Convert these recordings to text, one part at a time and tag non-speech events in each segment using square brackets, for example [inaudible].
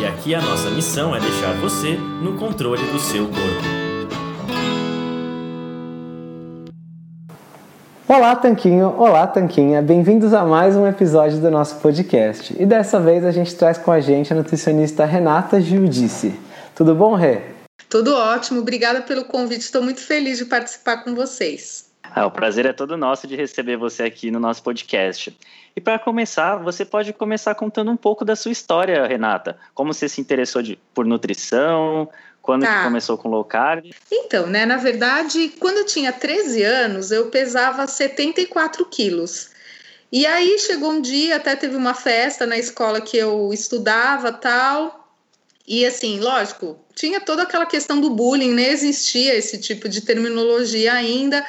E aqui a nossa missão é deixar você no controle do seu corpo. Olá, Tanquinho! Olá, Tanquinha! Bem-vindos a mais um episódio do nosso podcast. E dessa vez a gente traz com a gente a nutricionista Renata Giudice. Tudo bom, Rê? Tudo ótimo, obrigada pelo convite. Estou muito feliz de participar com vocês. Ah, o prazer é todo nosso de receber você aqui no nosso podcast. E para começar, você pode começar contando um pouco da sua história, Renata. Como você se interessou de, por nutrição, quando tá. que começou com low carb? Então, né, na verdade, quando eu tinha 13 anos, eu pesava 74 quilos. E aí chegou um dia, até teve uma festa na escola que eu estudava tal. E assim, lógico, tinha toda aquela questão do bullying, nem existia esse tipo de terminologia ainda.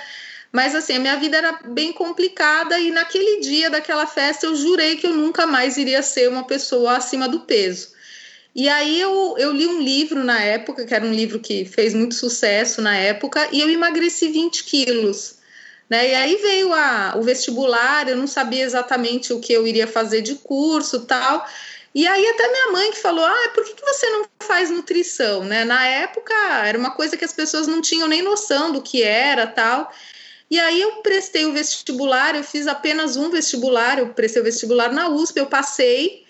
Mas assim, a minha vida era bem complicada e naquele dia daquela festa eu jurei que eu nunca mais iria ser uma pessoa acima do peso. E aí eu, eu li um livro na época, que era um livro que fez muito sucesso na época, e eu emagreci 20 quilos. Né? E aí veio a, o vestibular, eu não sabia exatamente o que eu iria fazer de curso tal. E aí até minha mãe que falou, ah, por que, que você não faz nutrição? Né? Na época era uma coisa que as pessoas não tinham nem noção do que era tal. E aí eu prestei o vestibular, eu fiz apenas um vestibular, eu prestei o vestibular na USP, eu passei.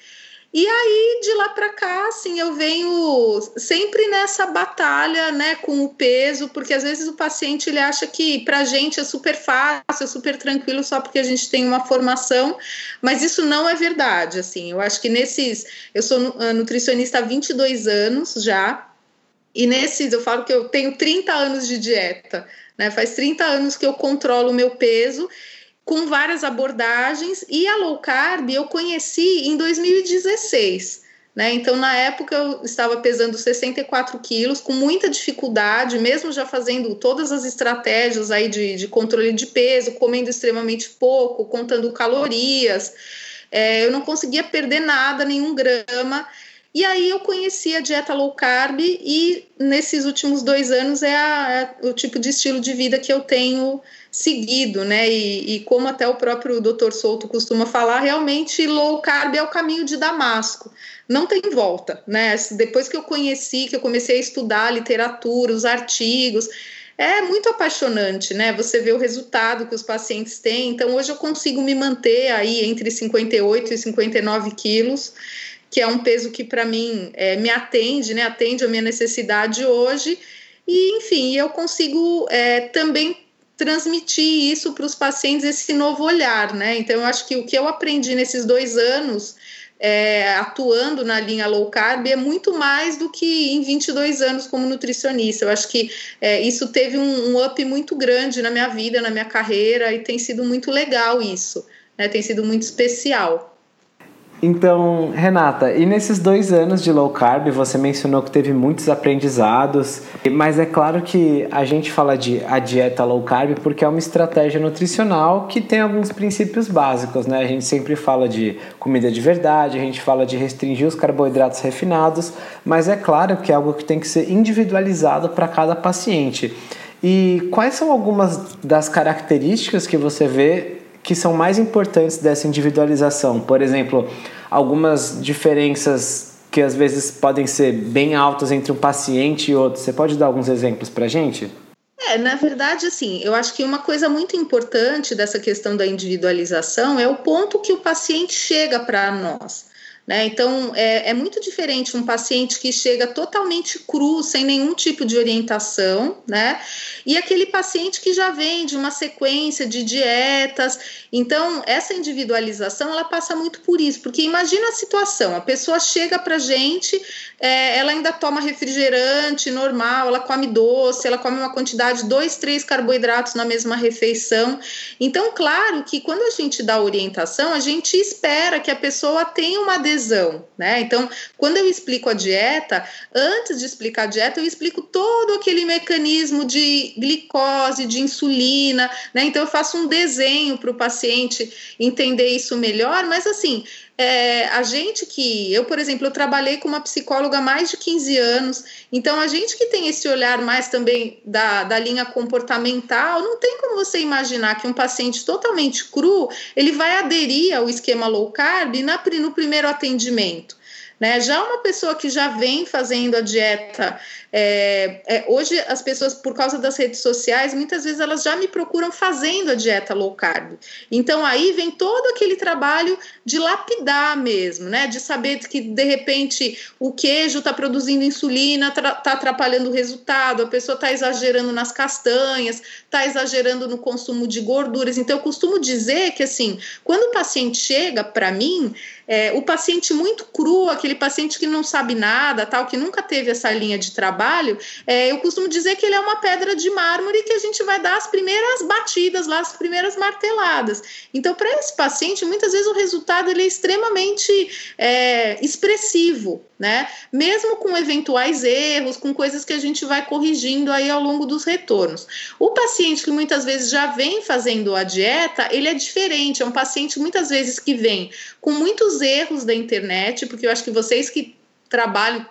E aí de lá para cá, assim, eu venho sempre nessa batalha, né, com o peso, porque às vezes o paciente ele acha que para a gente é super fácil, é super tranquilo só porque a gente tem uma formação, mas isso não é verdade, assim. Eu acho que nesses, eu sou nutricionista há 22 anos já, e nesses eu falo que eu tenho 30 anos de dieta. Né? Faz 30 anos que eu controlo o meu peso com várias abordagens e a low carb eu conheci em 2016. Né? Então, na época, eu estava pesando 64 quilos, com muita dificuldade, mesmo já fazendo todas as estratégias aí de, de controle de peso, comendo extremamente pouco, contando calorias. É, eu não conseguia perder nada, nenhum grama. E aí eu conheci a dieta low carb e nesses últimos dois anos é, a, é o tipo de estilo de vida que eu tenho seguido, né? E, e, como até o próprio Dr. Souto costuma falar, realmente low carb é o caminho de Damasco. Não tem volta, né? Depois que eu conheci, que eu comecei a estudar a literatura, os artigos, é muito apaixonante, né? Você vê o resultado que os pacientes têm. Então, hoje eu consigo me manter aí entre 58 e 59 quilos que é um peso que para mim é, me atende, né? Atende a minha necessidade hoje. E, enfim, eu consigo é, também transmitir isso para os pacientes, esse novo olhar, né? Então, eu acho que o que eu aprendi nesses dois anos é, atuando na linha low carb é muito mais do que em 22 anos como nutricionista. Eu acho que é, isso teve um, um, up muito grande na minha vida, na minha carreira, e tem sido muito legal isso, né? Tem sido muito especial. Então, Renata, e nesses dois anos de low carb, você mencionou que teve muitos aprendizados, mas é claro que a gente fala de a dieta low carb porque é uma estratégia nutricional que tem alguns princípios básicos, né? A gente sempre fala de comida de verdade, a gente fala de restringir os carboidratos refinados, mas é claro que é algo que tem que ser individualizado para cada paciente. E quais são algumas das características que você vê que são mais importantes dessa individualização? Por exemplo, algumas diferenças que às vezes podem ser bem altas entre um paciente e outro. Você pode dar alguns exemplos para a gente? É, na verdade, assim, eu acho que uma coisa muito importante dessa questão da individualização é o ponto que o paciente chega para nós. Né? Então, é, é, muito diferente um paciente que chega totalmente cru, sem nenhum tipo de orientação, né? E aquele paciente que já vem de uma sequência de dietas. Então, essa individualização, ela passa muito por isso, porque imagina a situação, a pessoa chega para gente, é, ela ainda toma refrigerante normal, ela come doce, ela come uma quantidade, dois, três carboidratos na mesma refeição. Então, claro que quando a gente dá orientação, a gente espera que a pessoa tenha uma adesão, né? Então, quando eu explico a dieta, antes de explicar a dieta, eu explico todo aquele mecanismo de glicose, de insulina, né? Então, eu faço um desenho para o paciente entender isso melhor, mas assim, é, a gente que, eu, por exemplo, eu trabalhei com uma psicóloga há mais de 15 anos, então a gente que tem esse olhar mais também da, da linha comportamental, não tem como você imaginar que um paciente totalmente cru, ele vai aderir ao esquema low carb na, no primeiro atendimento. Né? Já uma pessoa que já vem fazendo a dieta, é, é, hoje as pessoas, por causa das redes sociais, muitas vezes elas já me procuram fazendo a dieta low carb. Então aí vem todo aquele trabalho de lapidar mesmo, né? De saber que de repente o queijo está produzindo insulina, está atrapalhando o resultado, a pessoa está exagerando nas castanhas, está exagerando no consumo de gorduras. Então eu costumo dizer que assim, quando o paciente chega para mim, é, o paciente muito cru, aquele paciente que não sabe nada, tal, que nunca teve essa linha de trabalho, é, eu costumo dizer que ele é uma pedra de mármore que a gente vai dar as primeiras batidas lá, as primeiras marteladas. Então, para esse paciente, muitas vezes o resultado ele é extremamente é, expressivo, né? Mesmo com eventuais erros, com coisas que a gente vai corrigindo aí ao longo dos retornos. O paciente que muitas vezes já vem fazendo a dieta, ele é diferente, é um paciente muitas vezes que vem com muitos erros da internet, porque eu acho que vocês que trabalham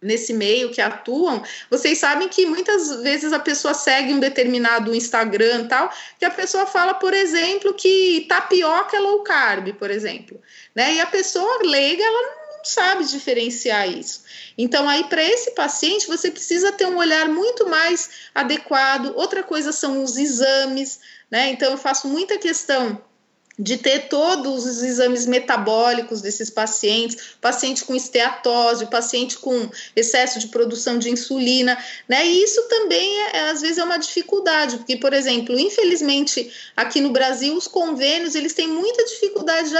nesse meio que atuam, vocês sabem que muitas vezes a pessoa segue um determinado Instagram tal, que a pessoa fala, por exemplo, que tapioca é low carb, por exemplo, né? E a pessoa leiga, ela não sabe diferenciar isso. Então aí para esse paciente você precisa ter um olhar muito mais adequado. Outra coisa são os exames, né? Então eu faço muita questão de ter todos os exames metabólicos desses pacientes, paciente com esteatose, paciente com excesso de produção de insulina, né? E isso também é, é, às vezes é uma dificuldade, porque por exemplo, infelizmente aqui no Brasil os convênios eles têm muita dificuldade de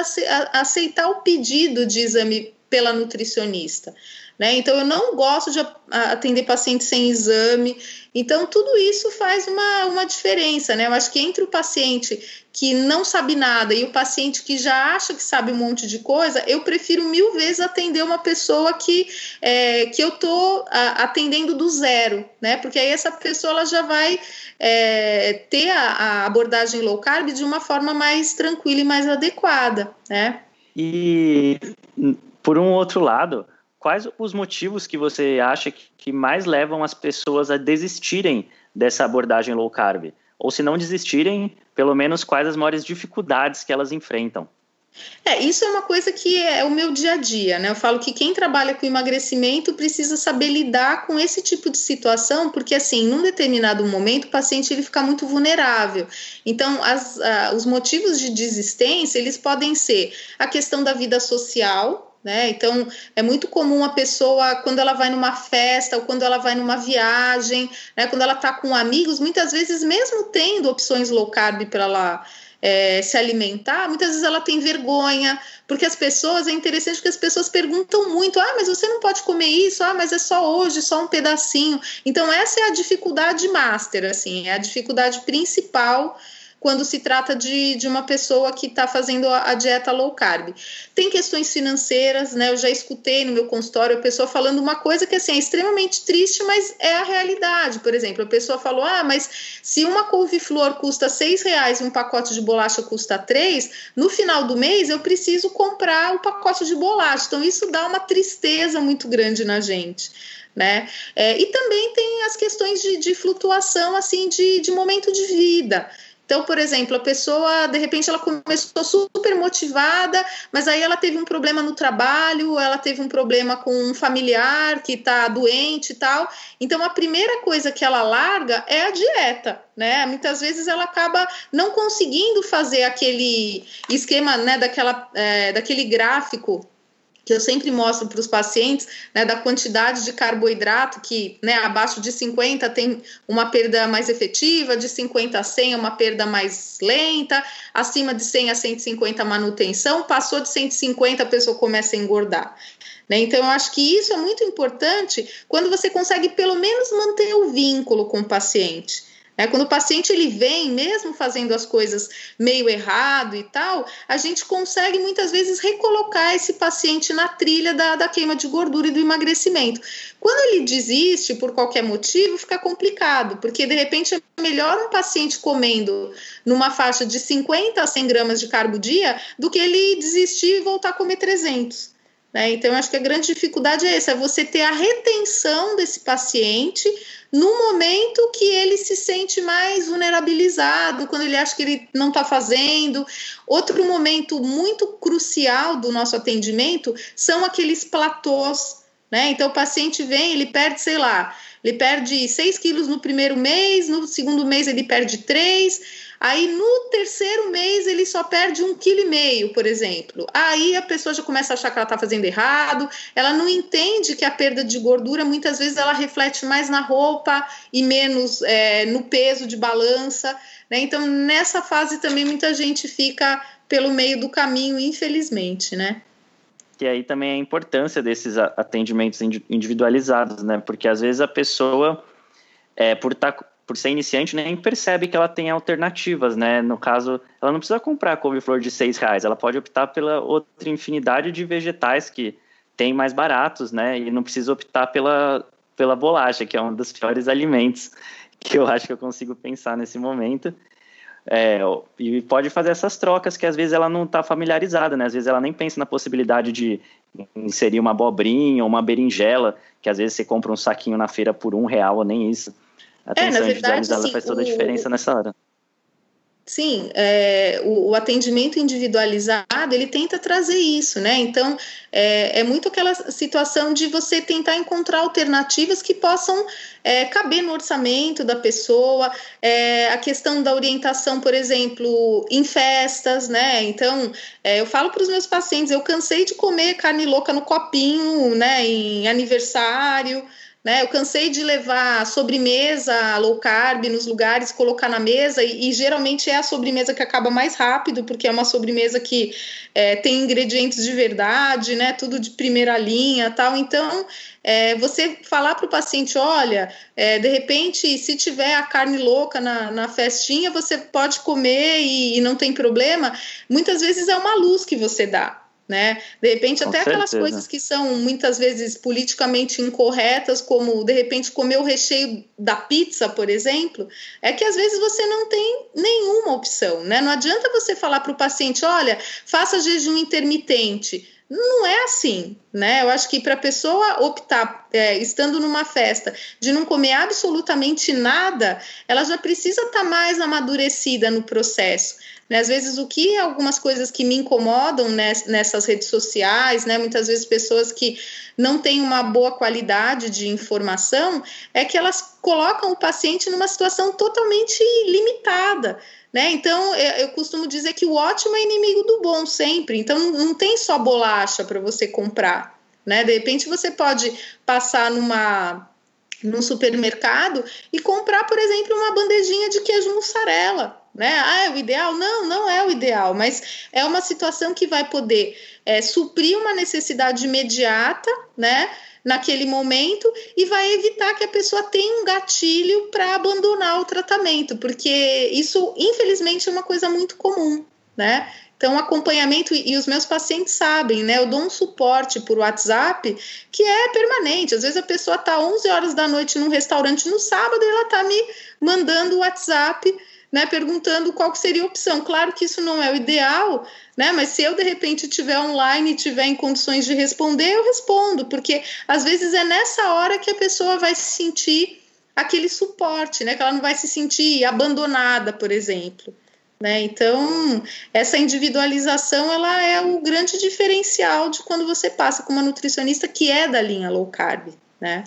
aceitar o pedido de exame pela nutricionista. Né? Então, eu não gosto de atender pacientes sem exame. Então, tudo isso faz uma, uma diferença. Né? Eu acho que entre o paciente que não sabe nada e o paciente que já acha que sabe um monte de coisa, eu prefiro mil vezes atender uma pessoa que, é, que eu estou atendendo do zero, né? Porque aí essa pessoa ela já vai é, ter a, a abordagem low carb de uma forma mais tranquila e mais adequada, né? E por um outro lado, quais os motivos que você acha que mais levam as pessoas a desistirem dessa abordagem low carb? Ou se não desistirem, pelo menos quais as maiores dificuldades que elas enfrentam? É, isso é uma coisa que é o meu dia a dia, né? Eu falo que quem trabalha com emagrecimento precisa saber lidar com esse tipo de situação, porque assim, num determinado momento o paciente ele fica muito vulnerável. Então, as, os motivos de desistência, eles podem ser a questão da vida social, né? Então, é muito comum a pessoa, quando ela vai numa festa ou quando ela vai numa viagem, né? quando ela está com amigos, muitas vezes, mesmo tendo opções low carb para ela é, se alimentar, muitas vezes ela tem vergonha, porque as pessoas, é interessante que as pessoas perguntam muito: ah, mas você não pode comer isso, ah, mas é só hoje, só um pedacinho. Então, essa é a dificuldade master, assim, é a dificuldade principal quando se trata de, de uma pessoa que está fazendo a, a, dieta low carb. Tem questões financeiras, né? Eu já escutei no meu consultório a pessoa falando uma coisa que assim, é extremamente triste, mas é a realidade. Por exemplo, a pessoa falou: ah, mas se uma couve-flor custa seis reais e um pacote de bolacha custa três, no final do mês eu preciso comprar o pacote de bolacha. Então, isso dá uma tristeza muito grande na gente. Né? É, e também tem as questões de, de flutuação assim de, de momento de vida. Então, por exemplo, a pessoa, de repente, ela começou super motivada, mas aí ela teve um problema no trabalho, ela teve um problema com um familiar que está doente e tal. Então, a primeira coisa que ela larga é a dieta, né? Muitas vezes ela acaba não conseguindo fazer aquele esquema, né, daquela, é, daquele gráfico que eu sempre mostro para os pacientes, né, da quantidade de carboidrato, que né, abaixo de 50 tem uma perda mais efetiva, de 50 a 100 é uma perda mais lenta, acima de 100 a 150 manutenção, passou de 150 a pessoa começa a engordar. Né? Então, eu acho que isso é muito importante quando você consegue pelo menos manter o vínculo com o paciente. É, quando o paciente ele vem, mesmo fazendo as coisas meio errado e tal, a gente consegue muitas vezes recolocar esse paciente na trilha da, da queima de gordura e do emagrecimento. Quando ele desiste por qualquer motivo, fica complicado, porque de repente é melhor um paciente comendo numa faixa de 50 a 100 gramas de carbo dia do que ele desistir e voltar a comer 300. Né? Então, acho que a grande dificuldade é essa: é você ter a retenção desse paciente no momento que ele se sente mais vulnerabilizado, quando ele acha que ele não está fazendo. Outro momento muito crucial do nosso atendimento são aqueles platôs. Né? Então, o paciente vem, ele perde, sei lá, ele perde 6 quilos no primeiro mês, no segundo mês ele perde 3 Aí no terceiro mês ele só perde um quilo e meio, por exemplo. Aí a pessoa já começa a achar que ela está fazendo errado. Ela não entende que a perda de gordura muitas vezes ela reflete mais na roupa e menos é, no peso de balança. Né? Então nessa fase também muita gente fica pelo meio do caminho, infelizmente, né? E aí também a importância desses atendimentos individualizados, né? Porque às vezes a pessoa, é, por estar tá por ser iniciante, nem percebe que ela tem alternativas, né? No caso, ela não precisa comprar couve-flor de seis reais, ela pode optar pela outra infinidade de vegetais que tem mais baratos, né? E não precisa optar pela, pela bolacha, que é um dos piores alimentos [laughs] que eu acho que eu consigo pensar nesse momento. É, e pode fazer essas trocas que às vezes ela não está familiarizada, né? Às vezes ela nem pensa na possibilidade de inserir uma abobrinha ou uma berinjela, que às vezes você compra um saquinho na feira por um real ou nem isso. Atenção é, verdade, individualizada assim, faz toda a diferença o... nessa hora. Sim, é, o, o, atendimento individualizado ele tenta trazer isso, né? Então é, é, muito aquela situação de você tentar encontrar alternativas que possam é, caber no orçamento da pessoa, é, a questão da orientação, por exemplo, em festas, né? Então é, eu falo para os meus pacientes, eu cansei de comer carne louca no copinho, né? Em aniversário. Né? Eu cansei de levar sobremesa low carb nos lugares, colocar na mesa, e, e geralmente é a sobremesa que acaba mais rápido, porque é uma sobremesa que é, tem ingredientes de verdade, né? Tudo de primeira linha tal. Então, é, você falar para o paciente: olha, é, de repente, se tiver a carne louca na, na festinha, você pode comer e, e não tem problema. Muitas vezes é uma luz que você dá né? De repente, Com até certeza. aquelas coisas que são muitas vezes politicamente incorretas, como de repente comer o recheio da pizza, por exemplo, é que às vezes você não tem nenhuma opção, né? Não adianta você falar para o paciente, olha, faça jejum intermitente. Não é assim, né? Eu acho que para a pessoa optar, é, estando numa festa, de não comer absolutamente nada, ela já precisa estar tá mais amadurecida no processo. Né? Às vezes, o que algumas coisas que me incomodam nessas redes sociais, né? muitas vezes pessoas que não têm uma boa qualidade de informação, é que elas colocam o paciente numa situação totalmente limitada. Né? Então, eu costumo dizer que o ótimo é inimigo do bom sempre. Então, não tem só bolacha para você comprar. Né? De repente, você pode passar numa num supermercado e comprar, por exemplo, uma bandejinha de queijo mussarela né? Ah, é o ideal? Não, não é o ideal, mas é uma situação que vai poder é, suprir uma necessidade imediata, né? Naquele momento e vai evitar que a pessoa tenha um gatilho para abandonar o tratamento, porque isso, infelizmente, é uma coisa muito comum, né? Então, acompanhamento, e os meus pacientes sabem, né? Eu dou um suporte por WhatsApp que é permanente. Às vezes a pessoa está 11 horas da noite num restaurante no sábado e ela está me mandando o WhatsApp né, perguntando qual seria a opção. Claro que isso não é o ideal, né, mas se eu de repente estiver online e tiver em condições de responder, eu respondo, porque às vezes é nessa hora que a pessoa vai se sentir aquele suporte, né, que ela não vai se sentir abandonada, por exemplo. Né? Então, essa individualização ela é o grande diferencial de quando você passa com uma nutricionista que é da linha low carb. Né?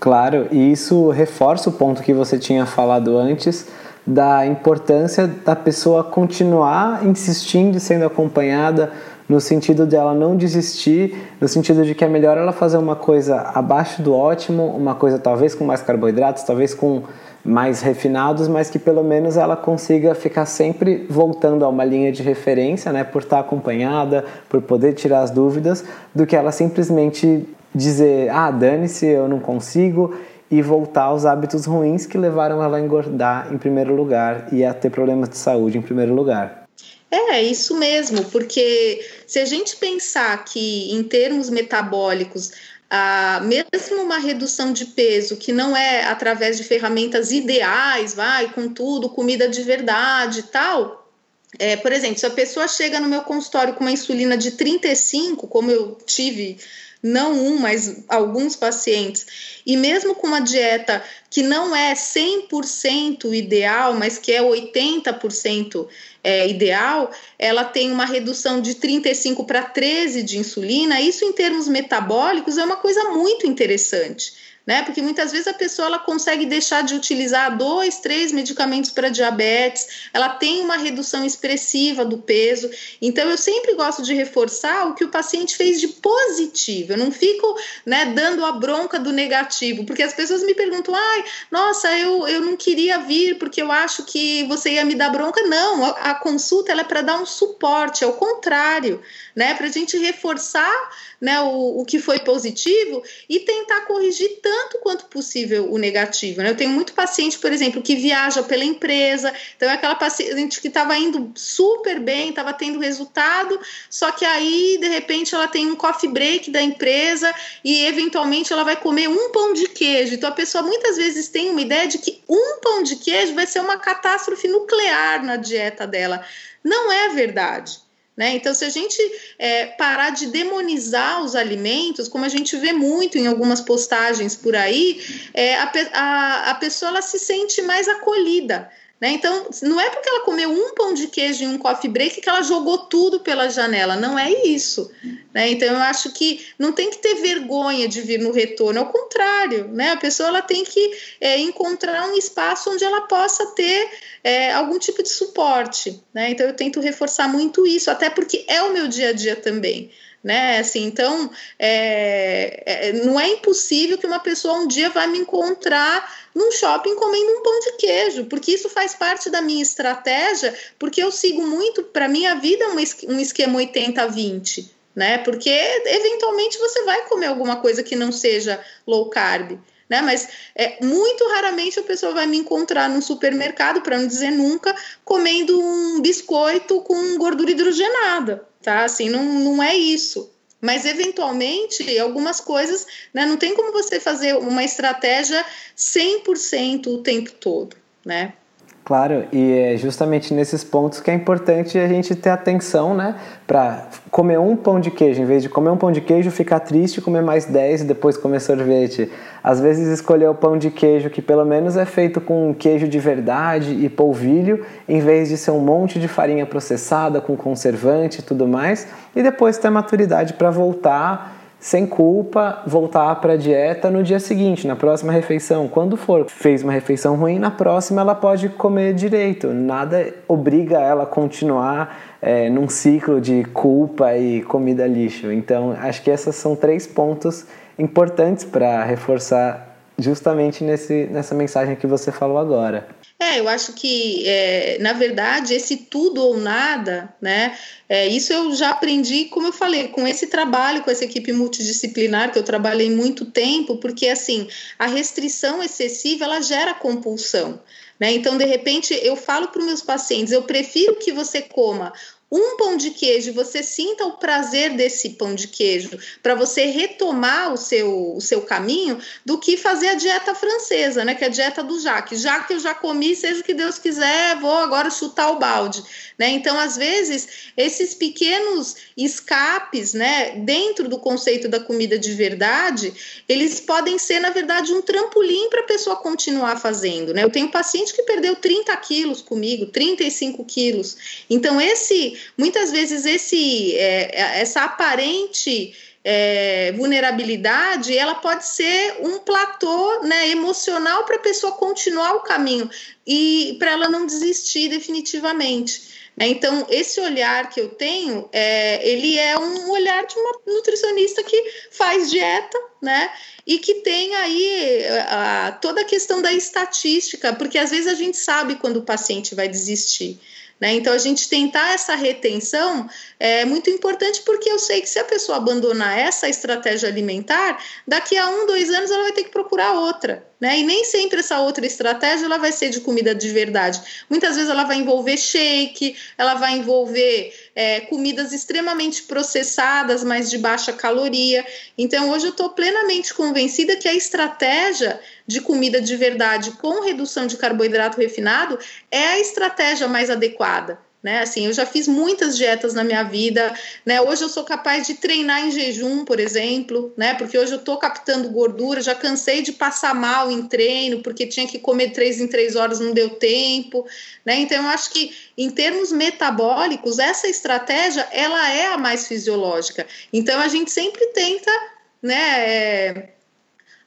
Claro, e isso reforça o ponto que você tinha falado antes da importância da pessoa continuar insistindo sendo acompanhada no sentido de ela não desistir, no sentido de que é melhor ela fazer uma coisa abaixo do ótimo, uma coisa talvez com mais carboidratos, talvez com mais refinados, mas que pelo menos ela consiga ficar sempre voltando a uma linha de referência, né, por estar acompanhada, por poder tirar as dúvidas, do que ela simplesmente dizer, ah, dane-se, eu não consigo, e voltar aos hábitos ruins que levaram ela a engordar em primeiro lugar e a ter problemas de saúde em primeiro lugar. É, isso mesmo, porque se a gente pensar que em termos metabólicos, ah, mesmo uma redução de peso que não é através de ferramentas ideais, vai, com tudo, comida de verdade e tal. É, por exemplo, se a pessoa chega no meu consultório com uma insulina de 35, como eu tive não um, mas alguns pacientes, e mesmo com uma dieta que não é 100% ideal, mas que é 80% é, ideal, ela tem uma redução de 35 para 13 de insulina. Isso, em termos metabólicos, é uma coisa muito interessante né? Porque muitas vezes a pessoa ela consegue deixar de utilizar dois, três medicamentos para diabetes, ela tem uma redução expressiva do peso. Então eu sempre gosto de reforçar o que o paciente fez de positivo. Eu não fico, né, dando a bronca do negativo, porque as pessoas me perguntam: "Ai, nossa, eu, eu não queria vir porque eu acho que você ia me dar bronca". Não, a, a consulta ela é para dar um suporte, é o contrário, né? Para a gente reforçar né, o, o que foi positivo e tentar corrigir tanto quanto possível o negativo. Né? Eu tenho muito paciente, por exemplo, que viaja pela empresa, então é aquela paciente que estava indo super bem, estava tendo resultado, só que aí, de repente, ela tem um coffee break da empresa e, eventualmente, ela vai comer um pão de queijo. Então, a pessoa muitas vezes tem uma ideia de que um pão de queijo vai ser uma catástrofe nuclear na dieta dela. Não é verdade. Né? Então, se a gente é, parar de demonizar os alimentos, como a gente vê muito em algumas postagens por aí, é, a, a, a pessoa ela se sente mais acolhida. Né? Então, não é porque ela comeu um pão de queijo e um coffee break que ela jogou tudo pela janela. Não é isso. Né? Então, eu acho que não tem que ter vergonha de vir no retorno. Ao contrário, né? a pessoa ela tem que é, encontrar um espaço onde ela possa ter é, algum tipo de suporte. Né? Então, eu tento reforçar muito isso, até porque é o meu dia a dia também né? Assim, então, é, é, não é impossível que uma pessoa um dia vai me encontrar num shopping comendo um pão de queijo, porque isso faz parte da minha estratégia, porque eu sigo muito, para minha vida, um esquema 80-20, né? Porque eventualmente você vai comer alguma coisa que não seja low carb. Né? Mas é, muito raramente a pessoa vai me encontrar num supermercado, para não dizer nunca, comendo um biscoito com gordura hidrogenada, tá? Assim, não, não é isso. Mas, eventualmente, algumas coisas, né, não tem como você fazer uma estratégia 100% o tempo todo, né? Claro, e é justamente nesses pontos que é importante a gente ter atenção, né? Para comer um pão de queijo, em vez de comer um pão de queijo, ficar triste, comer mais 10 e depois comer sorvete. Às vezes escolher o pão de queijo que pelo menos é feito com queijo de verdade e polvilho, em vez de ser um monte de farinha processada com conservante e tudo mais, e depois ter maturidade para voltar sem culpa, voltar para a dieta no dia seguinte, na próxima refeição. Quando for, fez uma refeição ruim, na próxima ela pode comer direito. Nada obriga ela a continuar é, num ciclo de culpa e comida lixo. Então, acho que esses são três pontos importantes para reforçar justamente nesse, nessa mensagem que você falou agora. É, eu acho que, é, na verdade, esse tudo ou nada, né? É, isso eu já aprendi, como eu falei, com esse trabalho, com essa equipe multidisciplinar, que eu trabalhei muito tempo, porque, assim, a restrição excessiva, ela gera compulsão. Né? Então, de repente, eu falo para os meus pacientes: eu prefiro que você coma um pão de queijo, você sinta o prazer desse pão de queijo para você retomar o seu, o seu caminho, do que fazer a dieta francesa, né? Que é a dieta do Jaque. Já que eu já comi, seja o que Deus quiser, vou agora chutar o balde. Né? Então, às vezes, esses pequenos escapes, né, dentro do conceito da comida de verdade, eles podem ser, na verdade, um trampolim para a pessoa continuar fazendo. Né? Eu tenho paciente que perdeu 30 quilos comigo, 35 quilos. Então, esse, muitas vezes, esse, é, essa aparente é, vulnerabilidade, ela pode ser um platô né, emocional para a pessoa continuar o caminho e para ela não desistir definitivamente. Né? Então, esse olhar que eu tenho, é, ele é um olhar de uma nutricionista que faz dieta, né? E que tem aí a, a, toda a questão da estatística, porque às vezes a gente sabe quando o paciente vai desistir. Né? Então, a gente tentar essa retenção é muito importante, porque eu sei que se a pessoa abandonar essa estratégia alimentar, daqui a um, dois anos ela vai ter que procurar outra. né? E nem sempre essa outra estratégia ela vai ser de comida de verdade. Muitas vezes ela vai envolver shake, ela vai envolver é, comidas extremamente processadas, mas de baixa caloria. Então, hoje eu estou plenamente convencida que a estratégia de comida de verdade com redução de carboidrato refinado é a estratégia mais adequada né? Assim, eu já fiz muitas dietas na minha vida, né? Hoje eu sou capaz de treinar em jejum, por exemplo, né? Porque hoje eu tô captando gordura, já cansei de passar mal em treino, porque tinha que comer três em três horas, não deu tempo, né? Então eu acho que em termos metabólicos, essa estratégia ela é a mais fisiológica. Então a gente sempre tenta, né? É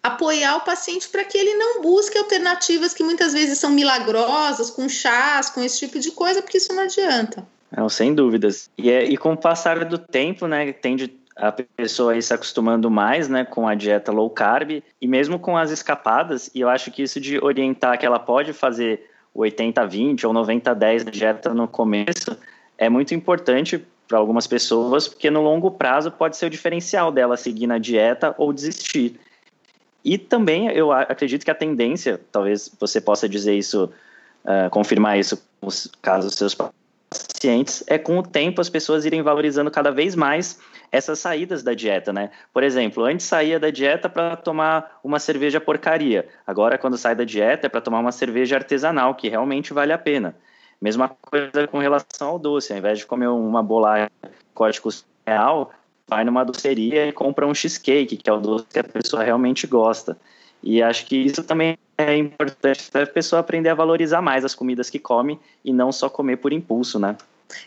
apoiar o paciente para que ele não busque alternativas que muitas vezes são milagrosas, com chás, com esse tipo de coisa, porque isso não adianta. Não, sem dúvidas. E, é, e com o passar do tempo, né, tende a pessoa se acostumando mais, né, com a dieta low carb e mesmo com as escapadas, e eu acho que isso de orientar que ela pode fazer o 80-20 ou 90-10 dieta no começo é muito importante para algumas pessoas, porque no longo prazo pode ser o diferencial dela seguir na dieta ou desistir. E também eu acredito que a tendência, talvez você possa dizer isso, uh, confirmar isso caso seus pacientes, é com o tempo as pessoas irem valorizando cada vez mais essas saídas da dieta, né? Por exemplo, antes saía da dieta para tomar uma cerveja porcaria. Agora, quando sai da dieta, é para tomar uma cerveja artesanal, que realmente vale a pena. Mesma coisa com relação ao doce. Ao invés de comer uma bolacha código real, vai numa doceria e compra um cheesecake, que é o doce que a pessoa realmente gosta. E acho que isso também é importante para a pessoa aprender a valorizar mais as comidas que come e não só comer por impulso, né?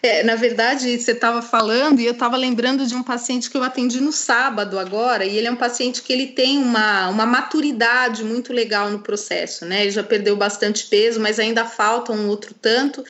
É, na verdade, você estava falando e eu estava lembrando de um paciente que eu atendi no sábado agora, e ele é um paciente que ele tem uma, uma maturidade muito legal no processo, né? Ele já perdeu bastante peso, mas ainda falta um outro tanto.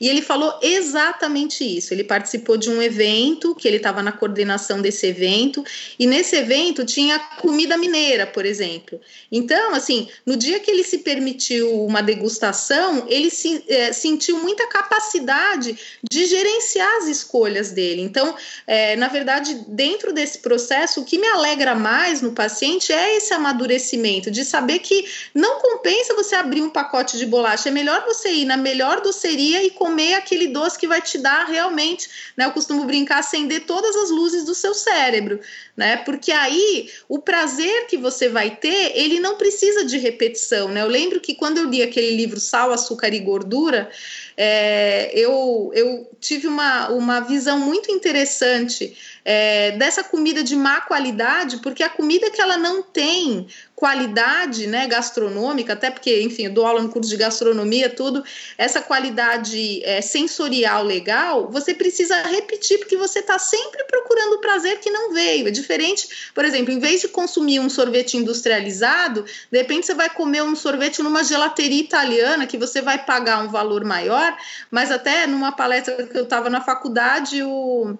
E ele falou exatamente isso. Ele participou de um evento, que ele estava na coordenação desse evento, e nesse evento tinha comida mineira, por exemplo. Então, assim, no dia que ele se permitiu uma degustação, ele se, é, sentiu muita capacidade de gerenciar as escolhas dele. Então, é, na verdade, dentro desse processo, o que me alegra mais no paciente é esse amadurecimento, de saber que não compensa você abrir um pacote de bolacha, é melhor você ir na melhor doceria e comer aquele doce que vai te dar realmente, né? Eu costumo brincar, acender todas as luzes do seu cérebro, né? Porque aí o prazer que você vai ter, ele não precisa de repetição, né? Eu lembro que quando eu li aquele livro Sal, Açúcar e Gordura, é, eu, eu tive uma, uma visão muito interessante é, dessa comida de má qualidade, porque a comida que ela não tem qualidade né, gastronômica, até porque, enfim, eu dou aula no curso de gastronomia, tudo, essa qualidade é, sensorial legal, você precisa repetir, porque você está sempre procurando o prazer que não veio. É diferente, por exemplo, em vez de consumir um sorvete industrializado, de repente você vai comer um sorvete numa gelateria italiana, que você vai pagar um valor maior, mas até numa palestra que eu estava na faculdade, o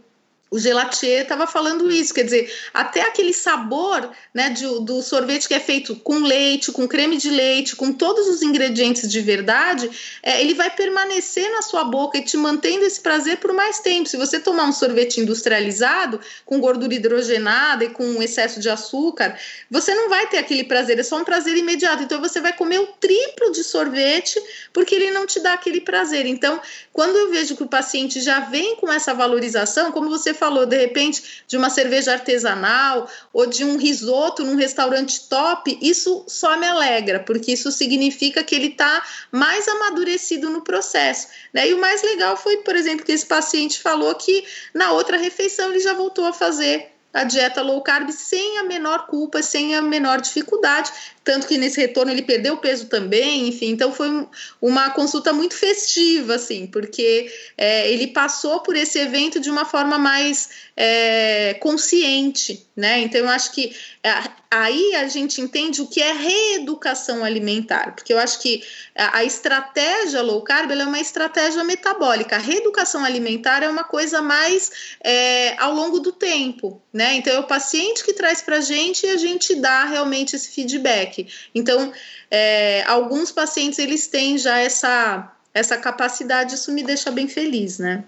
o Gelatier estava falando isso, quer dizer, até aquele sabor né, de, do sorvete que é feito com leite, com creme de leite, com todos os ingredientes de verdade, é, ele vai permanecer na sua boca e te mantendo esse prazer por mais tempo. Se você tomar um sorvete industrializado, com gordura hidrogenada e com excesso de açúcar, você não vai ter aquele prazer, é só um prazer imediato. Então você vai comer o triplo de sorvete porque ele não te dá aquele prazer. Então, quando eu vejo que o paciente já vem com essa valorização, como você falou, de repente, de uma cerveja artesanal ou de um risoto num restaurante top, isso só me alegra, porque isso significa que ele está mais amadurecido no processo. Né? E o mais legal foi, por exemplo, que esse paciente falou que na outra refeição ele já voltou a fazer a dieta low carb sem a menor culpa, sem a menor dificuldade, tanto que nesse retorno ele perdeu peso também, enfim, então foi uma consulta muito festiva, assim, porque é, ele passou por esse evento de uma forma mais é, consciente, né? Então eu acho que é, aí a gente entende o que é reeducação alimentar, porque eu acho que a, a estratégia low carb é uma estratégia metabólica, a reeducação alimentar é uma coisa mais é, ao longo do tempo, né? Então é o paciente que traz para a gente e a gente dá realmente esse feedback. Então, é, alguns pacientes eles têm já essa, essa capacidade, isso me deixa bem feliz, né?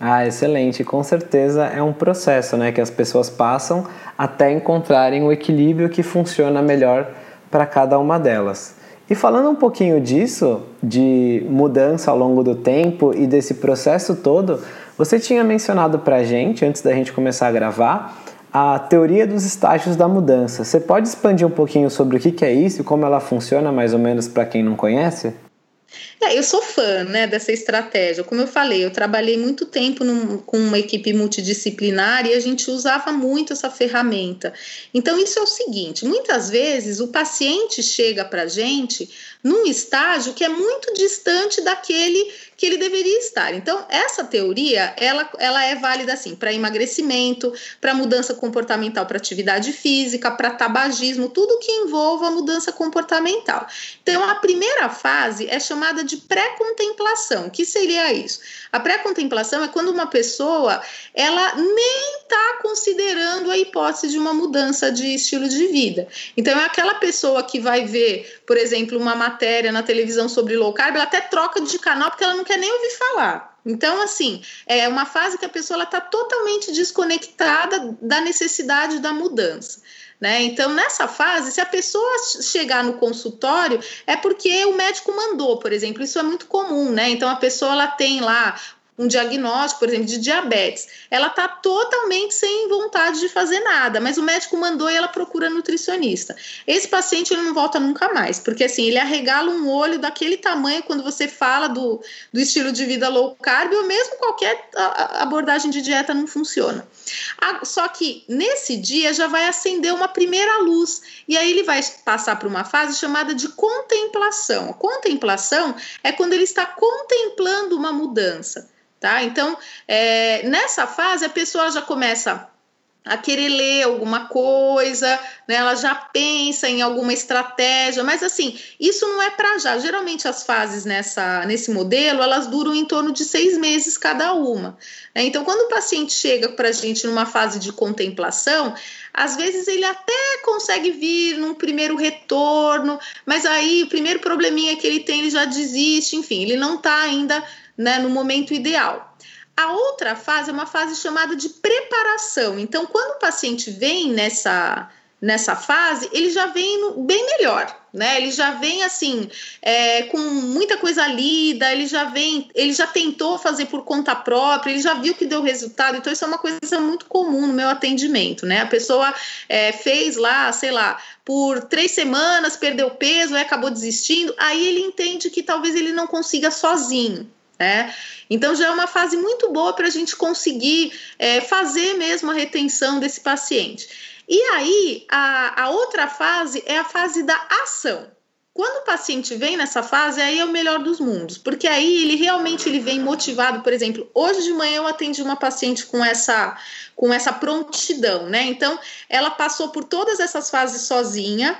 Ah, excelente. Com certeza é um processo, né, que as pessoas passam até encontrarem o equilíbrio que funciona melhor para cada uma delas. E falando um pouquinho disso, de mudança ao longo do tempo e desse processo todo, você tinha mencionado para a gente, antes da gente começar a gravar, a teoria dos estágios da mudança. Você pode expandir um pouquinho sobre o que é isso e como ela funciona, mais ou menos, para quem não conhece? É, eu sou fã né, dessa estratégia. Como eu falei, eu trabalhei muito tempo num, com uma equipe multidisciplinar e a gente usava muito essa ferramenta. Então, isso é o seguinte: muitas vezes o paciente chega para a gente num estágio que é muito distante daquele que ele deveria estar. Então, essa teoria, ela, ela é válida assim para emagrecimento, para mudança comportamental para atividade física, para tabagismo, tudo que envolva mudança comportamental. Então, a primeira fase é chamada de pré-contemplação. Que seria isso? A pré-contemplação é quando uma pessoa, ela nem está considerando a hipótese de uma mudança de estilo de vida. Então, é aquela pessoa que vai ver, por exemplo, uma matéria na televisão sobre low carb, ela até troca de canal porque ela não quer nem ouvir falar. Então, assim, é uma fase que a pessoa está totalmente desconectada da necessidade da mudança. Né? Então, nessa fase, se a pessoa chegar no consultório, é porque o médico mandou, por exemplo, isso é muito comum, né? Então, a pessoa ela tem lá um diagnóstico, por exemplo, de diabetes, ela está totalmente sem vontade de fazer nada, mas o médico mandou e ela procura nutricionista. Esse paciente ele não volta nunca mais, porque assim, ele arregala um olho daquele tamanho quando você fala do, do estilo de vida low carb ou mesmo qualquer abordagem de dieta não funciona. Só que nesse dia já vai acender uma primeira luz e aí ele vai passar por uma fase chamada de contemplação. Contemplação é quando ele está contemplando uma mudança tá? Então, é, nessa fase, a pessoa já começa a querer ler alguma coisa, né? Ela já pensa em alguma estratégia, mas assim, isso não é para já. Geralmente as fases nessa, nesse modelo, elas duram em torno de seis meses cada uma. Né? Então, quando o paciente chega para a gente numa fase de contemplação, às vezes ele até consegue vir num primeiro retorno, mas aí o primeiro probleminha que ele tem, ele já desiste, enfim, ele não está ainda né, no momento ideal. A outra fase é uma fase chamada de preparação. Então, quando o paciente vem nessa, nessa fase, ele já vem bem melhor, né? Ele já vem assim, é, com muita coisa lida, ele já vem, ele já tentou fazer por conta própria, ele já viu que deu resultado, então isso é uma coisa muito comum no meu atendimento, né? A pessoa é, fez lá, sei lá, por três semanas, perdeu peso, e acabou desistindo, aí ele entende que talvez ele não consiga sozinho. Né? Então já é uma fase muito boa para a gente conseguir é, fazer mesmo a retenção desse paciente. E aí a, a outra fase é a fase da ação. Quando o paciente vem nessa fase, aí é o melhor dos mundos, porque aí ele realmente ele vem motivado. Por exemplo, hoje de manhã eu atendi uma paciente com essa com essa prontidão, né? Então, ela passou por todas essas fases sozinha,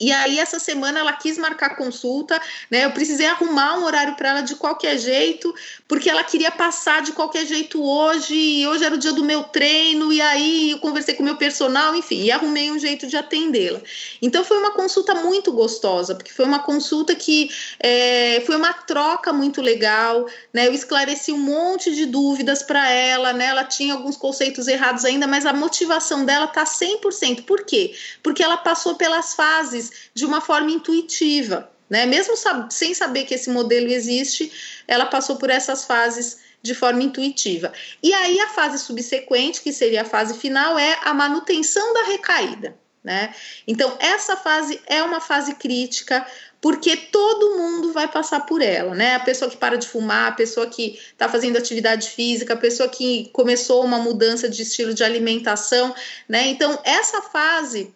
e aí, essa semana, ela quis marcar consulta, né? Eu precisei arrumar um horário para ela de qualquer jeito, porque ela queria passar de qualquer jeito hoje, e hoje era o dia do meu treino, e aí eu conversei com o meu personal, enfim, e arrumei um jeito de atendê-la. Então, foi uma consulta muito gostosa, porque foi uma consulta que é, foi uma troca muito legal, né? Eu esclareci um monte de dúvidas para ela, né? Ela tinha alguns conceitos errados ainda, mas a motivação dela tá 100%. Por quê? Porque ela passou pelas fases de uma forma intuitiva, né? Mesmo sab sem saber que esse modelo existe, ela passou por essas fases de forma intuitiva. E aí a fase subsequente, que seria a fase final, é a manutenção da recaída. Né? Então, essa fase é uma fase crítica, porque todo mundo vai passar por ela, né? A pessoa que para de fumar, a pessoa que está fazendo atividade física, a pessoa que começou uma mudança de estilo de alimentação, né? Então, essa fase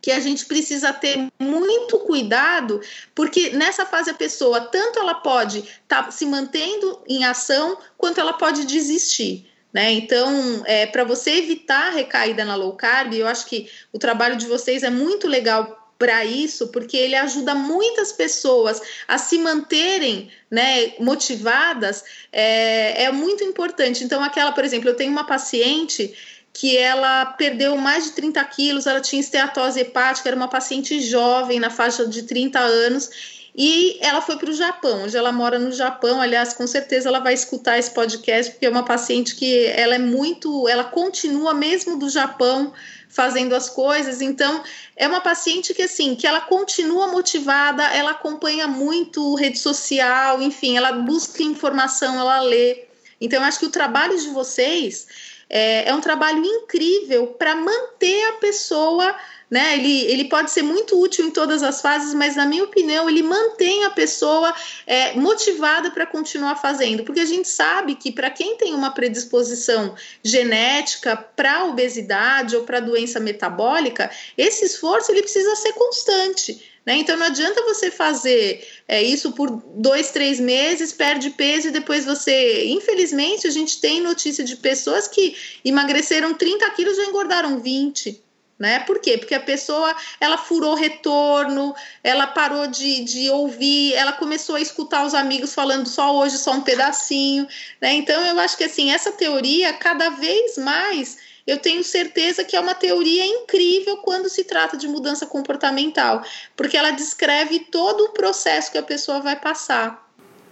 que a gente precisa ter muito cuidado, porque nessa fase a pessoa tanto ela pode estar tá se mantendo em ação, quanto ela pode desistir. Né? Então, é, para você evitar a recaída na low carb, eu acho que o trabalho de vocês é muito legal para isso, porque ele ajuda muitas pessoas a se manterem né, motivadas, é, é muito importante. Então, aquela, por exemplo, eu tenho uma paciente que ela perdeu mais de 30 quilos, ela tinha esteatose hepática, era uma paciente jovem, na faixa de 30 anos, e ela foi para o Japão. Hoje ela mora no Japão. Aliás, com certeza ela vai escutar esse podcast porque é uma paciente que ela é muito, ela continua mesmo do Japão fazendo as coisas. Então, é uma paciente que assim, que ela continua motivada, ela acompanha muito rede social, enfim, ela busca informação, ela lê. Então, acho que o trabalho de vocês é, é um trabalho incrível para manter a pessoa né? Ele, ele pode ser muito útil em todas as fases, mas na minha opinião ele mantém a pessoa é, motivada para continuar fazendo, porque a gente sabe que para quem tem uma predisposição genética para obesidade ou para doença metabólica, esse esforço ele precisa ser constante. Né? Então não adianta você fazer é, isso por dois, três meses, perde peso e depois você. Infelizmente, a gente tem notícia de pessoas que emagreceram 30 quilos e engordaram 20 né? Por quê? Porque a pessoa ela furou retorno, ela parou de, de ouvir, ela começou a escutar os amigos falando só hoje, só um pedacinho, né? Então eu acho que assim, essa teoria, cada vez mais, eu tenho certeza que é uma teoria incrível quando se trata de mudança comportamental, porque ela descreve todo o processo que a pessoa vai passar.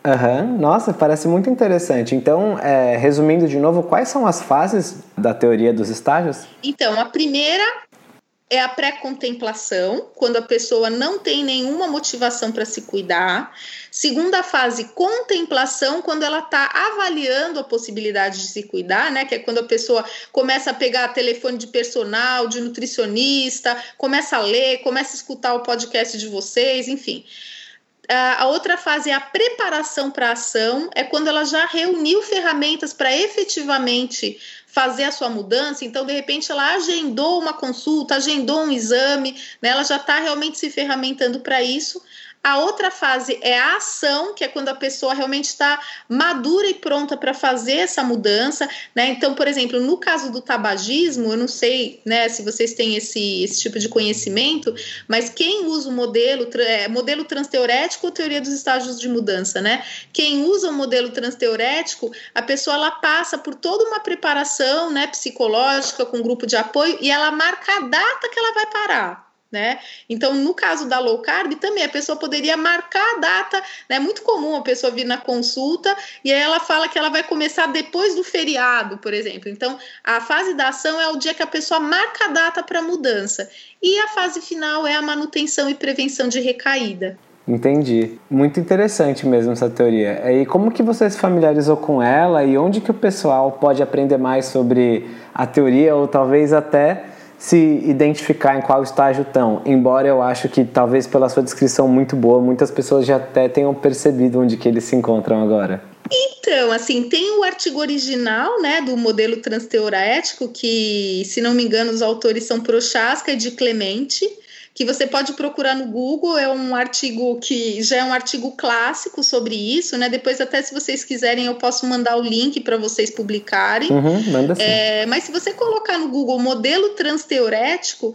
Uhum. Nossa, parece muito interessante. Então, é, resumindo de novo, quais são as fases da teoria dos estágios? Então, a primeira é a pré-contemplação, quando a pessoa não tem nenhuma motivação para se cuidar. Segunda fase, contemplação, quando ela está avaliando a possibilidade de se cuidar, né? Que é quando a pessoa começa a pegar telefone de personal, de nutricionista, começa a ler, começa a escutar o podcast de vocês, enfim. A outra fase é a preparação para a ação, é quando ela já reuniu ferramentas para efetivamente fazer a sua mudança, então de repente ela agendou uma consulta, agendou um exame, né? ela já está realmente se ferramentando para isso. A outra fase é a ação, que é quando a pessoa realmente está madura e pronta para fazer essa mudança, né? Então, por exemplo, no caso do tabagismo, eu não sei, né, se vocês têm esse, esse tipo de conhecimento, mas quem usa o modelo, é, modelo transteorético ou teoria dos estágios de mudança, né? Quem usa o modelo transteorético, a pessoa ela passa por toda uma preparação, né, psicológica com grupo de apoio e ela marca a data que ela vai parar né? Então, no caso da low carb, também a pessoa poderia marcar a data, né? É muito comum a pessoa vir na consulta e aí ela fala que ela vai começar depois do feriado, por exemplo. Então, a fase da ação é o dia que a pessoa marca a data para mudança. E a fase final é a manutenção e prevenção de recaída. Entendi. Muito interessante mesmo essa teoria. E como que você se familiarizou com ela e onde que o pessoal pode aprender mais sobre a teoria ou talvez até se identificar em qual estágio estão. Embora eu acho que talvez pela sua descrição muito boa, muitas pessoas já até tenham percebido onde que eles se encontram agora. Então, assim, tem o artigo original, né, do modelo transteorético, que, se não me engano, os autores são Prochaska e de Clemente que você pode procurar no Google, é um artigo que já é um artigo clássico sobre isso, né? Depois, até se vocês quiserem, eu posso mandar o link para vocês publicarem. Uhum, manda sim. É, mas se você colocar no Google modelo transteorético,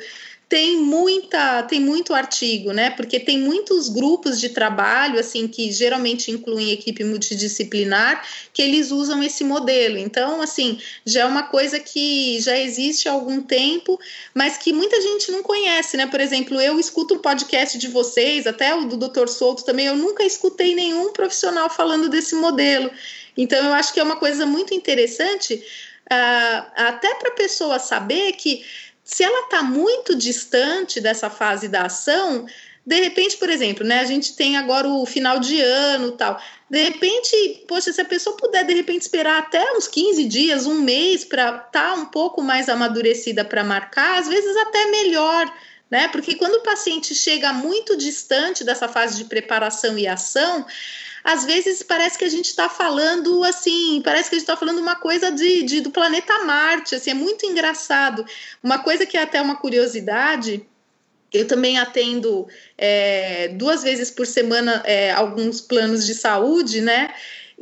tem muita, tem muito artigo, né? Porque tem muitos grupos de trabalho, assim, que geralmente incluem equipe multidisciplinar, que eles usam esse modelo. Então, assim, já é uma coisa que já existe há algum tempo, mas que muita gente não conhece, né? Por exemplo, eu escuto o podcast de vocês, até o do Dr. Souto também, eu nunca escutei nenhum profissional falando desse modelo. Então, eu acho que é uma coisa muito interessante, uh, até para a pessoa saber que se ela está muito distante dessa fase da ação, de repente, por exemplo, né, a gente tem agora o final de ano tal. De repente, poxa, se a pessoa puder de repente esperar até uns 15 dias, um mês para estar tá um pouco mais amadurecida para marcar, às vezes até melhor, né? Porque quando o paciente chega muito distante dessa fase de preparação e ação, às vezes parece que a gente está falando assim, parece que a gente está falando uma coisa de, de, do planeta Marte, assim, é muito engraçado. Uma coisa que é até uma curiosidade, eu também atendo é, duas vezes por semana é, alguns planos de saúde, né?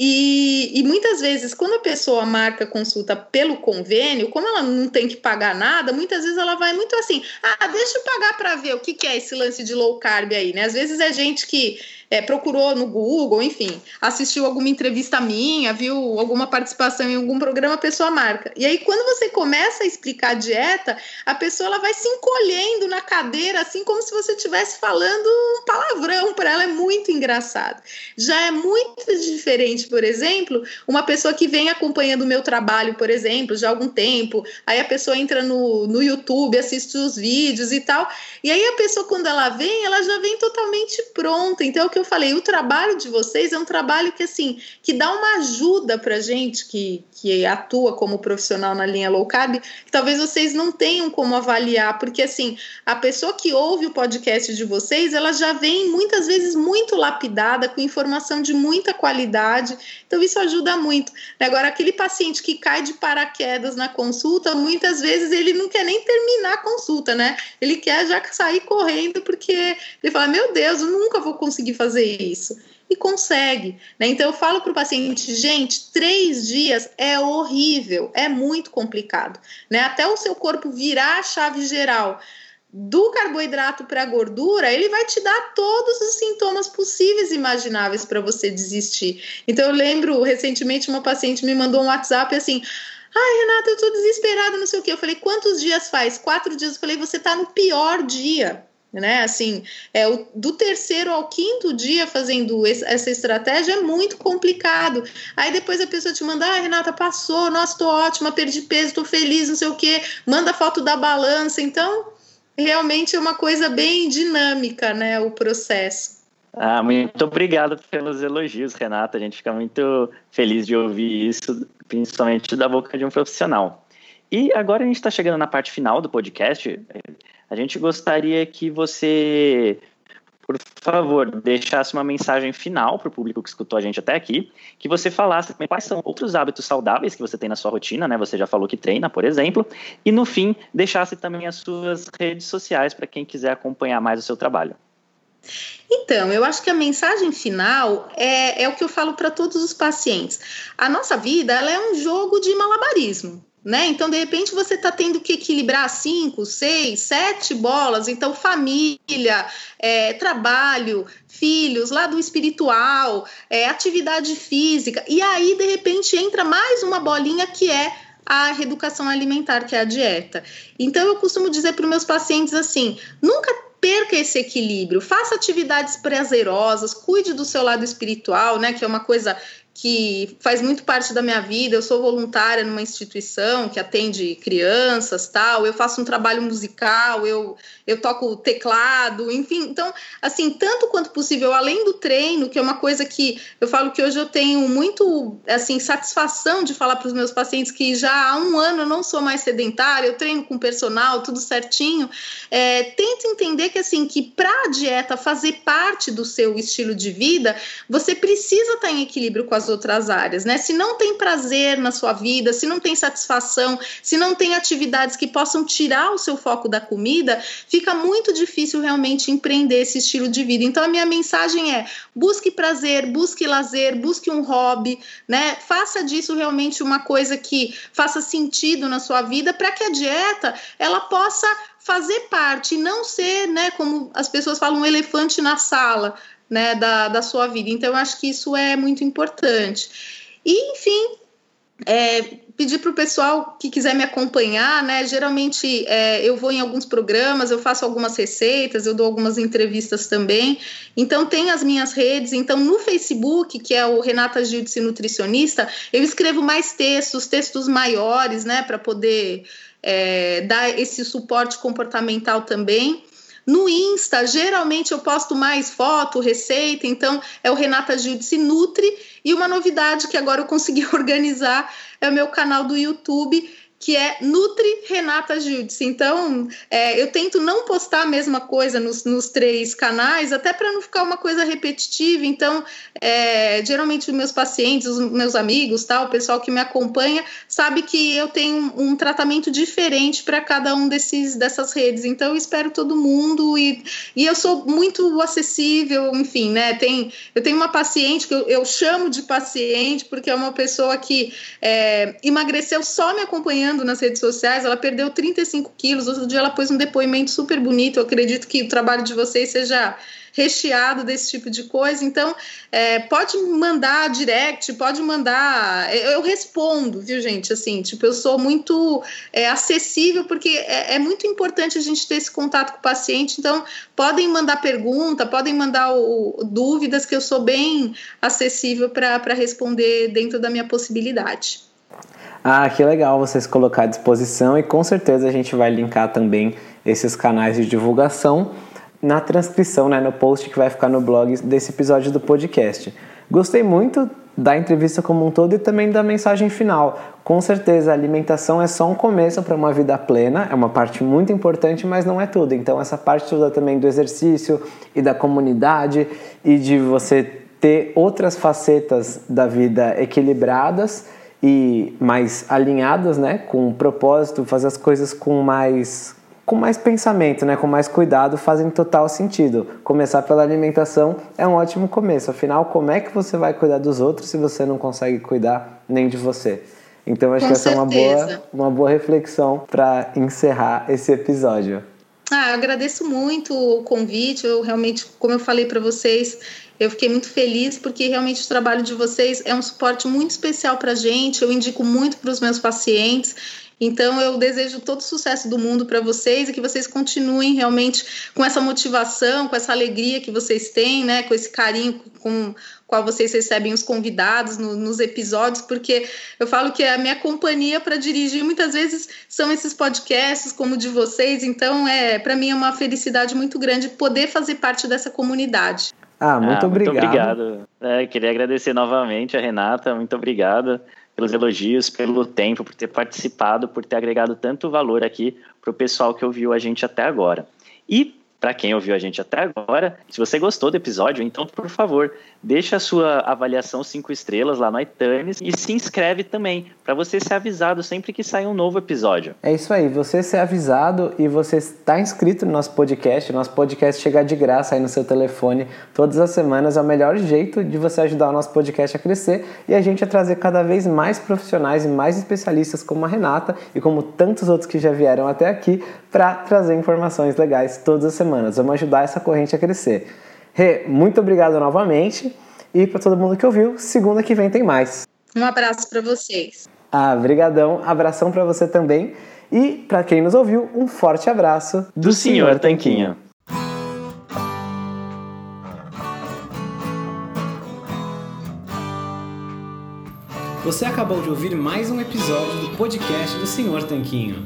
E, e, muitas vezes, quando a pessoa marca consulta pelo convênio, como ela não tem que pagar nada, muitas vezes ela vai muito assim: ah, deixa eu pagar para ver o que, que é esse lance de low carb aí, né? Às vezes é gente que é, procurou no Google, enfim, assistiu alguma entrevista minha, viu alguma participação em algum programa, a pessoa marca. E aí, quando você começa a explicar a dieta, a pessoa ela vai se encolhendo na cadeira, assim como se você estivesse falando um palavrão para ela, é muito engraçado. Já é muito diferente, por exemplo, uma pessoa que vem acompanhando o meu trabalho, por exemplo, já há algum tempo, aí a pessoa entra no, no YouTube, assiste os vídeos e tal, e aí a pessoa, quando ela vem, ela já vem totalmente pronta. Então, é o que eu falei, o trabalho de vocês é um trabalho que, assim, que dá uma ajuda pra gente que, que atua como profissional na linha low carb, que talvez vocês não tenham como avaliar, porque, assim, a pessoa que ouve o podcast de vocês, ela já vem muitas vezes muito lapidada, com informação de muita qualidade, então isso ajuda muito. Agora, aquele paciente que cai de paraquedas na consulta, muitas vezes ele não quer nem terminar a consulta, né? Ele quer já sair correndo porque ele fala: Meu Deus, eu nunca vou conseguir fazer isso. E consegue. Né? Então, eu falo para o paciente: gente, três dias é horrível, é muito complicado. Né? Até o seu corpo virar a chave geral do carboidrato para a gordura, ele vai te dar todos os sintomas possíveis e imagináveis para você desistir. Então, eu lembro recentemente uma paciente me mandou um WhatsApp assim. Ai, Renata, eu tô desesperada, não sei o quê. Eu falei, quantos dias faz? Quatro dias. Eu falei, você tá no pior dia né? Assim, é, o, do terceiro ao quinto dia fazendo esse, essa estratégia é muito complicado. Aí depois a pessoa te manda, ah, Renata, passou, nossa, tô ótima, perdi peso, tô feliz, não sei o quê, manda foto da balança. Então, realmente é uma coisa bem dinâmica, né? O processo. Ah, muito obrigado pelos elogios, Renata. A gente fica muito feliz de ouvir isso, principalmente da boca de um profissional. E agora a gente está chegando na parte final do podcast. A gente gostaria que você, por favor, deixasse uma mensagem final para o público que escutou a gente até aqui, que você falasse quais são outros hábitos saudáveis que você tem na sua rotina, né? Você já falou que treina, por exemplo, e no fim deixasse também as suas redes sociais para quem quiser acompanhar mais o seu trabalho. Então, eu acho que a mensagem final é, é o que eu falo para todos os pacientes. A nossa vida ela é um jogo de malabarismo. Né? Então, de repente, você está tendo que equilibrar cinco, seis, sete bolas. Então, família, é, trabalho, filhos, lado espiritual, é, atividade física. E aí, de repente, entra mais uma bolinha que é a reeducação alimentar, que é a dieta. Então, eu costumo dizer para os meus pacientes assim: nunca perca esse equilíbrio, faça atividades prazerosas, cuide do seu lado espiritual, né? Que é uma coisa que faz muito parte da minha vida. Eu sou voluntária numa instituição que atende crianças, tal. Eu faço um trabalho musical, eu eu toco teclado, enfim. Então, assim, tanto quanto possível, além do treino, que é uma coisa que eu falo que hoje eu tenho muito, assim, satisfação de falar para os meus pacientes que já há um ano eu não sou mais sedentária, eu treino com personal, tudo certinho. É, tenta entender que, assim, que para a dieta fazer parte do seu estilo de vida, você precisa estar em equilíbrio com as outras áreas, né? Se não tem prazer na sua vida, se não tem satisfação, se não tem atividades que possam tirar o seu foco da comida, fica fica muito difícil realmente empreender esse estilo de vida. Então a minha mensagem é: busque prazer, busque lazer, busque um hobby, né? Faça disso realmente uma coisa que faça sentido na sua vida para que a dieta ela possa fazer parte não ser, né, como as pessoas falam, um elefante na sala, né, da, da sua vida. Então eu acho que isso é muito importante. E, enfim, é, pedir para o pessoal que quiser me acompanhar, né? Geralmente é, eu vou em alguns programas, eu faço algumas receitas, eu dou algumas entrevistas também. Então tem as minhas redes. Então no Facebook, que é o Renata Gildes Nutricionista, eu escrevo mais textos, textos maiores, né? Para poder é, dar esse suporte comportamental também. No Insta, geralmente eu posto mais foto, receita, então é o Renata Giudice Nutri. E uma novidade que agora eu consegui [laughs] organizar é o meu canal do YouTube, que é Nutri Renata Giudice. Então, é, eu tento não postar a mesma coisa nos, nos três canais, até para não ficar uma coisa repetitiva. Então, é, geralmente os meus pacientes, os meus amigos, tal, o pessoal que me acompanha, sabe que eu tenho um, um tratamento diferente para cada um desses dessas redes. Então, eu espero todo mundo e, e eu sou muito acessível, enfim, né? Tem, eu tenho uma paciente que eu, eu chamo de paciente porque é uma pessoa que é, emagreceu só me acompanhando nas redes sociais, ela perdeu 35 quilos. Outro dia ela pôs um depoimento super bonito. Eu acredito que o trabalho de vocês seja recheado desse tipo de coisa. Então, é, pode mandar direct, pode mandar. Eu respondo, viu, gente? Assim, tipo, eu sou muito é, acessível, porque é, é, muito importante a gente ter esse contato com o paciente. Então, podem mandar pergunta, podem mandar o, dúvidas, que eu sou bem acessível para responder dentro da minha possibilidade. Ah, que legal vocês colocar à disposição e com certeza a gente vai linkar também esses canais de divulgação na transcrição, né, no post que vai ficar no blog desse episódio do podcast. Gostei muito da entrevista como um todo e também da mensagem final. Com certeza, a alimentação é só um começo para uma vida plena, é uma parte muito importante, mas não é tudo. Então, essa parte toda também do exercício e da comunidade e de você ter outras facetas da vida equilibradas e mais alinhadas, né, com um propósito, fazer as coisas com mais com mais pensamento, né, com mais cuidado, fazem total sentido. Começar pela alimentação é um ótimo começo. Afinal, como é que você vai cuidar dos outros se você não consegue cuidar nem de você? Então, acho com que essa certeza. é uma boa, uma boa reflexão para encerrar esse episódio. Ah, agradeço muito o convite. Eu realmente, como eu falei para vocês, eu fiquei muito feliz porque realmente o trabalho de vocês é um suporte muito especial para a gente. Eu indico muito para os meus pacientes. Então, eu desejo todo o sucesso do mundo para vocês e que vocês continuem realmente com essa motivação, com essa alegria que vocês têm, né? Com esse carinho com qual vocês recebem os convidados no, nos episódios, porque eu falo que a minha companhia para dirigir muitas vezes são esses podcasts como o de vocês. Então, é para mim é uma felicidade muito grande poder fazer parte dessa comunidade. Ah, muito ah, obrigado. Muito obrigado. É, queria agradecer novamente a Renata, muito obrigado pelos elogios, pelo tempo, por ter participado, por ter agregado tanto valor aqui para o pessoal que ouviu a gente até agora. E para quem ouviu a gente até agora, se você gostou do episódio, então, por favor, deixa a sua avaliação cinco estrelas lá no iTunes e se inscreve também, para você ser avisado sempre que sair um novo episódio. É isso aí, você ser avisado e você está inscrito no nosso podcast, nosso podcast chegar de graça aí no seu telefone todas as semanas, é o melhor jeito de você ajudar o nosso podcast a crescer e a gente a trazer cada vez mais profissionais e mais especialistas como a Renata e como tantos outros que já vieram até aqui para trazer informações legais todas as semanas. Vamos ajudar essa corrente a crescer. Rê, muito obrigado novamente. E para todo mundo que ouviu, segunda que vem tem mais. Um abraço para vocês. Ah, brigadão. Abração para você também. E para quem nos ouviu, um forte abraço do, do Senhor Tanquinho. Você acabou de ouvir mais um episódio do podcast do Senhor Tanquinho.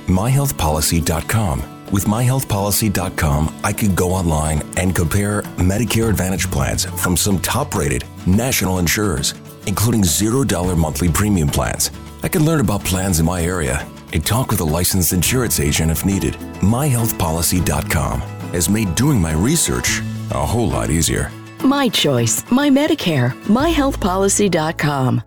myhealthpolicy.com. With myhealthpolicy.com, I could go online and compare Medicare Advantage plans from some top rated national insurers, including $0 monthly premium plans. I can learn about plans in my area and talk with a licensed insurance agent if needed. MyHealthPolicy.com has made doing my research a whole lot easier. My choice, my Medicare, myhealthpolicy.com.